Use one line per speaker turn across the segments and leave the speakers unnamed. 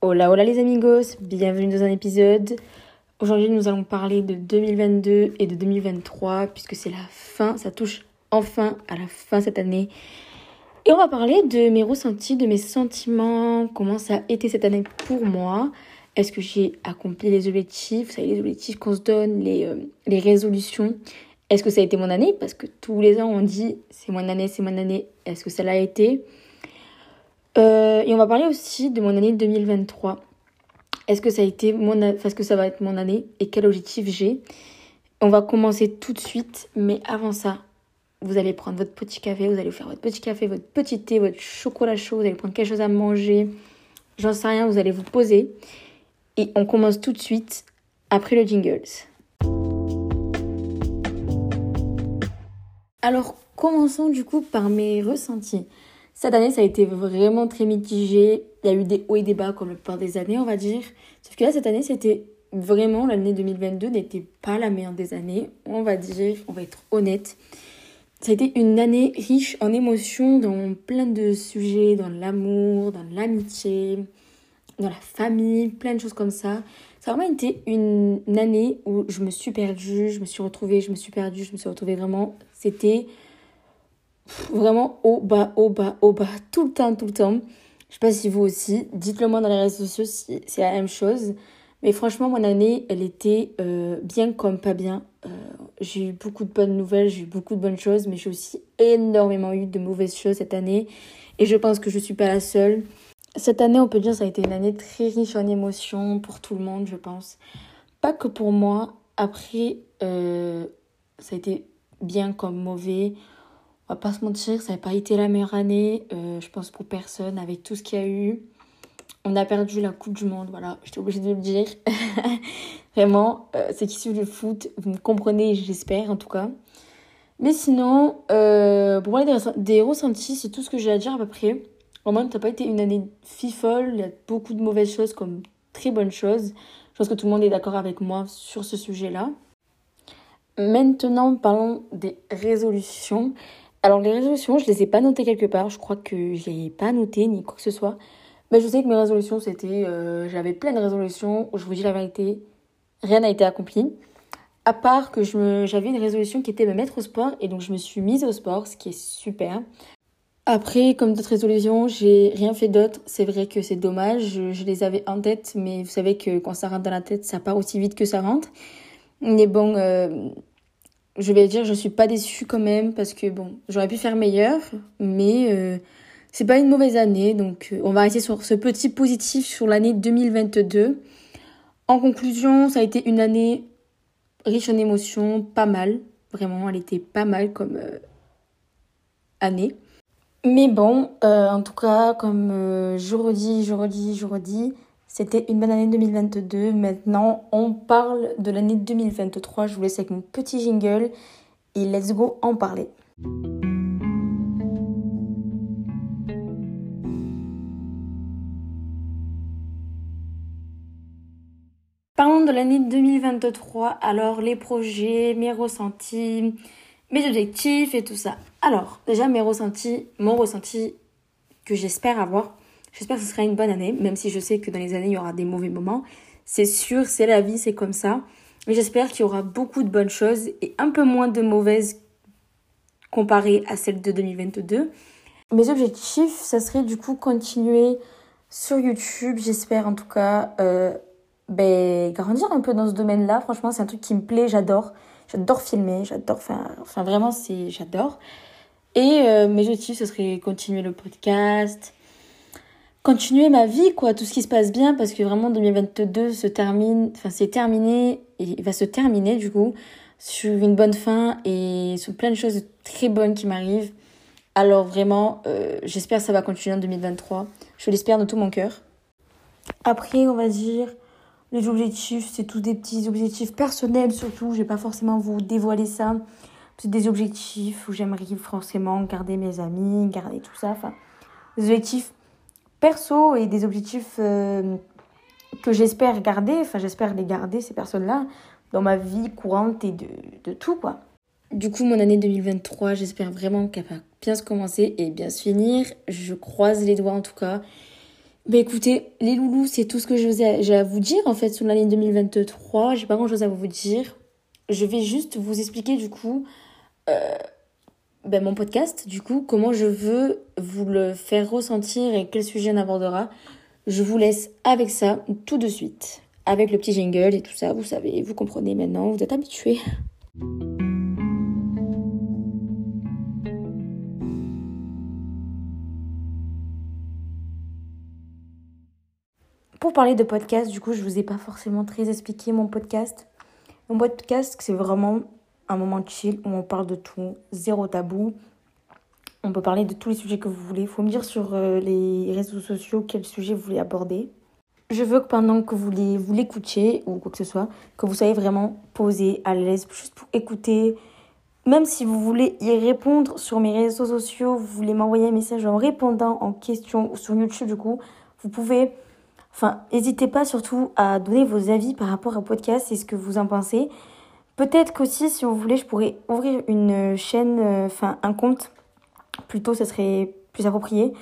Hola, hola les amigos, bienvenue dans un épisode. Aujourd'hui, nous allons parler de 2022 et de 2023 puisque c'est la fin, ça touche enfin à la fin cette année. Et on va parler de mes ressentis, de mes sentiments, comment ça a été cette année pour moi. Est-ce que j'ai accompli les objectifs, vous savez, les objectifs qu'on se donne, les, euh, les résolutions Est-ce que ça a été mon année? Parce que tous les ans, on dit c'est mon année, c'est mon année. Est-ce que ça l'a été? Euh, et on va parler aussi de mon année 2023. Est-ce que ça a été mon, est-ce que ça va être mon année et quel objectif j'ai? On va commencer tout de suite, mais avant ça, vous allez prendre votre petit café, vous allez faire votre petit café, votre petit thé, votre chocolat chaud, vous allez prendre quelque chose à manger, j'en sais rien, vous allez vous poser et on commence tout de suite après le jingles. Alors commençons du coup par mes ressentis. Cette année, ça a été vraiment très mitigé. Il y a eu des hauts et des bas comme le plupart des années, on va dire. Sauf que là, cette année, c'était vraiment l'année 2022 n'était pas la meilleure des années, on va dire, on va être honnête. Ça a été une année riche en émotions dans plein de sujets, dans l'amour, dans l'amitié, dans la famille, plein de choses comme ça. Ça a vraiment été une année où je me suis perdue, je me suis retrouvée, je me suis perdue, je me suis retrouvée vraiment. C'était vraiment au bas, au bas, au bas, tout le temps, tout le temps. Je sais pas si vous aussi, dites-le moi dans les réseaux sociaux si c'est la même chose. Mais franchement, mon année, elle était euh, bien comme pas bien. Euh, j'ai eu beaucoup de bonnes nouvelles, j'ai eu beaucoup de bonnes choses, mais j'ai aussi énormément eu de mauvaises choses cette année. Et je pense que je suis pas la seule. Cette année, on peut dire, ça a été une année très riche en émotions pour tout le monde, je pense. Pas que pour moi. Après, euh, ça a été bien comme mauvais on va pas se mentir, ça n'a pas été la meilleure année, euh, je pense pour personne, avec tout ce qu'il y a eu. On a perdu la Coupe du Monde, voilà, j'étais obligée de le dire. Vraiment, euh, c'est qui suit le foot, vous me comprenez, j'espère en tout cas. Mais sinon, euh, pour parler des, ressentis, c'est tout ce que j'ai à dire à peu près. Vraiment, ça n'a pas été une année fifole, il y a beaucoup de mauvaises choses comme très bonnes choses. Je pense que tout le monde est d'accord avec moi sur ce sujet-là. Maintenant, parlons des résolutions. Alors les résolutions, je les ai pas notées quelque part. Je crois que je les ai pas notées ni quoi que ce soit. Mais je sais que mes résolutions, c'était... Euh, j'avais plein de résolutions. Je vous dis la vérité, rien n'a été accompli. À part que j'avais une résolution qui était me mettre au sport. Et donc je me suis mise au sport, ce qui est super. Après, comme d'autres résolutions, j'ai rien fait d'autre. C'est vrai que c'est dommage. Je, les avais en tête. Mais vous savez que quand ça rentre dans la tête, ça part aussi vite que ça rentre. Mais bon, euh, je vais dire, je suis pas déçue quand même parce que bon, j'aurais pu faire meilleur, mais euh, c'est pas une mauvaise année. Donc, euh, on va rester sur ce petit positif sur l'année 2022. En conclusion, ça a été une année riche en émotions, pas mal. Vraiment, elle était pas mal comme euh, année. Mais bon, en tout cas, comme je redis, je redis, je redis, c'était une bonne année 2022. Maintenant, on parle de l'année 2023. Je vous laisse avec mon petit jingle et let's go en parler. Parlons de l'année 2023. Alors, les projets, mes ressentis, mes objectifs et tout ça. Alors, déjà, mes ressentis, mon ressenti que j'espère avoir J'espère que ce sera une bonne année, même si je sais que dans les années, il y aura des mauvais moments. C'est sûr, c'est la vie, c'est comme ça. Mais j'espère qu'il y aura beaucoup de bonnes choses et un peu moins de mauvaises comparées à celles de 2022. Mes objectifs, ça serait du coup continuer sur YouTube, j'espère en tout cas, euh, ben, grandir un peu dans ce domaine-là. Franchement, c'est un truc qui me plaît, j'adore. J'adore filmer, j'adore, enfin, vraiment, j'adore. Et euh, mes objectifs, ce serait continuer le podcast, continuer ma vie, quoi, tout ce qui se passe bien, parce que vraiment 2022 se termine, enfin c'est terminé, et il va se terminer du coup, sur une bonne fin et sur plein de choses très bonnes qui m'arrivent. Alors vraiment, euh, j'espère que ça va continuer en 2023. Je l'espère de tout mon cœur. Après, on va dire, les objectifs, c'est tous des petits objectifs personnels surtout. Je vais pas forcément vous dévoiler ça. C'est des objectifs où j'aimerais forcément garder mes amis, garder tout ça. Enfin, des objectifs perso et des objectifs euh, que j'espère garder, enfin j'espère les garder ces personnes-là dans ma vie courante et de, de tout quoi. Du coup, mon année 2023, j'espère vraiment qu'elle va bien se commencer et bien se finir. Je croise les doigts en tout cas. Bah écoutez, les loulous, c'est tout ce que j'ai à vous dire en fait sur l'année 2023. J'ai pas grand chose à vous dire. Je vais juste vous expliquer du coup euh, ben, mon podcast, du coup, comment je veux vous le faire ressentir et quel sujet on abordera. Je vous laisse avec ça tout de suite. Avec le petit jingle et tout ça, vous savez, vous comprenez maintenant, vous êtes habitués. Pour parler de podcast, du coup, je vous ai pas forcément très expliqué mon podcast. Mon podcast, c'est vraiment un moment chill où on parle de tout, zéro tabou. On peut parler de tous les sujets que vous voulez. Il faut me dire sur euh, les réseaux sociaux quel sujet vous voulez aborder. Je veux que pendant que vous l'écoutiez ou quoi que ce soit, que vous soyez vraiment posé, à l'aise, juste pour écouter. Même si vous voulez y répondre sur mes réseaux sociaux, vous voulez m'envoyer un message en répondant en question ou sur YouTube, du coup, vous pouvez Enfin, n'hésitez pas surtout à donner vos avis par rapport au podcast et ce que vous en pensez. Peut-être qu'aussi, si vous voulez, je pourrais ouvrir une chaîne, euh, enfin un compte, plutôt, ce serait plus approprié,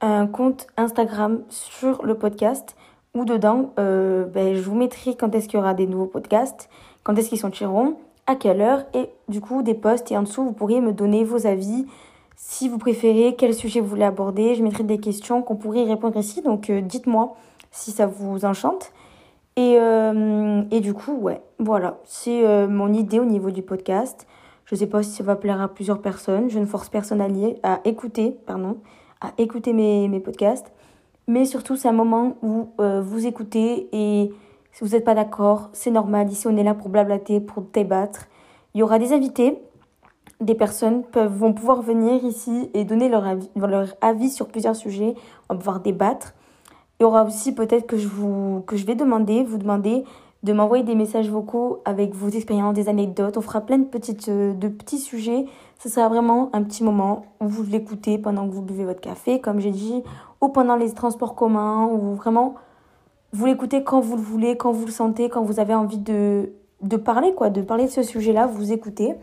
un compte Instagram sur le podcast où dedans, euh, ben, je vous mettrai quand est-ce qu'il y aura des nouveaux podcasts, quand est-ce qu'ils sont tireront, à quelle heure, et du coup des posts. Et en dessous, vous pourriez me donner vos avis, si vous préférez, quel sujet vous voulez aborder. Je mettrai des questions qu'on pourrait répondre ici, donc euh, dites-moi si ça vous enchante. Et, euh, et du coup, ouais, voilà, c'est euh, mon idée au niveau du podcast. Je sais pas si ça va plaire à plusieurs personnes. Je ne force personne à écouter, pardon, à écouter mes, mes podcasts. Mais surtout, c'est un moment où euh, vous écoutez et si vous n'êtes pas d'accord, c'est normal. Ici, on est là pour blablater, pour débattre. Il y aura des invités. Des personnes peuvent, vont pouvoir venir ici et donner leur avis, leur avis sur plusieurs sujets. On va pouvoir débattre. Il y aura aussi peut-être que je vais demander, vous demander de m'envoyer des messages vocaux avec vos expériences, des anecdotes. On fera plein de, petites, euh, petits sujets. Ce sera vraiment un petit moment où vous l'écoutez pendant que vous buvez votre café, comme j'ai dit, ou pendant les transports communs, ou vraiment vous l'écoutez quand vous le voulez, quand vous le sentez, quand vous avez envie de, de parler, quoi, de parler de ce sujet-là, vous écoutez.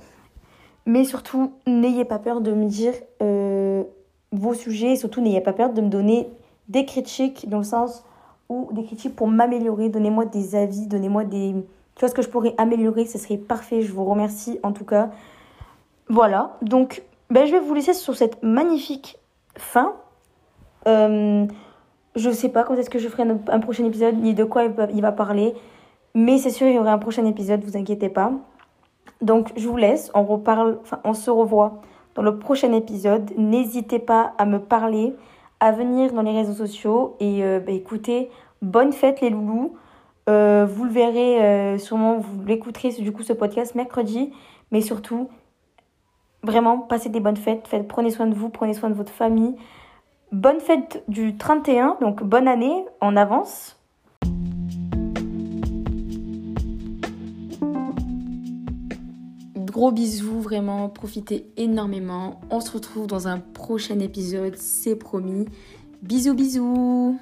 Mais surtout, n'ayez pas peur de me dire euh, vos sujets, et surtout n'ayez pas peur de me donner des critiques dans le sens où des critiques pour m'améliorer. Donnez-moi des avis, donnez-moi des choses que je pourrais améliorer. Ce serait parfait. Je vous remercie en tout cas. Voilà. Donc, ben, je vais vous laisser sur cette magnifique fin. Euh, je sais pas quand est-ce que je ferai un, prochain épisode ni de quoi il va, parler. Mais c'est sûr, il y aura un prochain épisode, vous inquiétez pas. Donc, je vous laisse. On reparle, enfin, on se revoit dans le prochain épisode. N'hésitez pas à me parler à venir dans les réseaux sociaux. Et euh, bah, écoutez, bonne fête les loulous. Euh, vous le verrez euh, sûrement, vous l'écouterez du coup ce podcast mercredi. Mais surtout, vraiment, passez des bonnes fêtes. faites prenez soin de vous, prenez soin de votre famille. Bonne fête du 31, donc bonne année en avance. Gros bisous, vraiment, profitez énormément. On se retrouve dans un prochain épisode, c'est promis. Bisous, bisous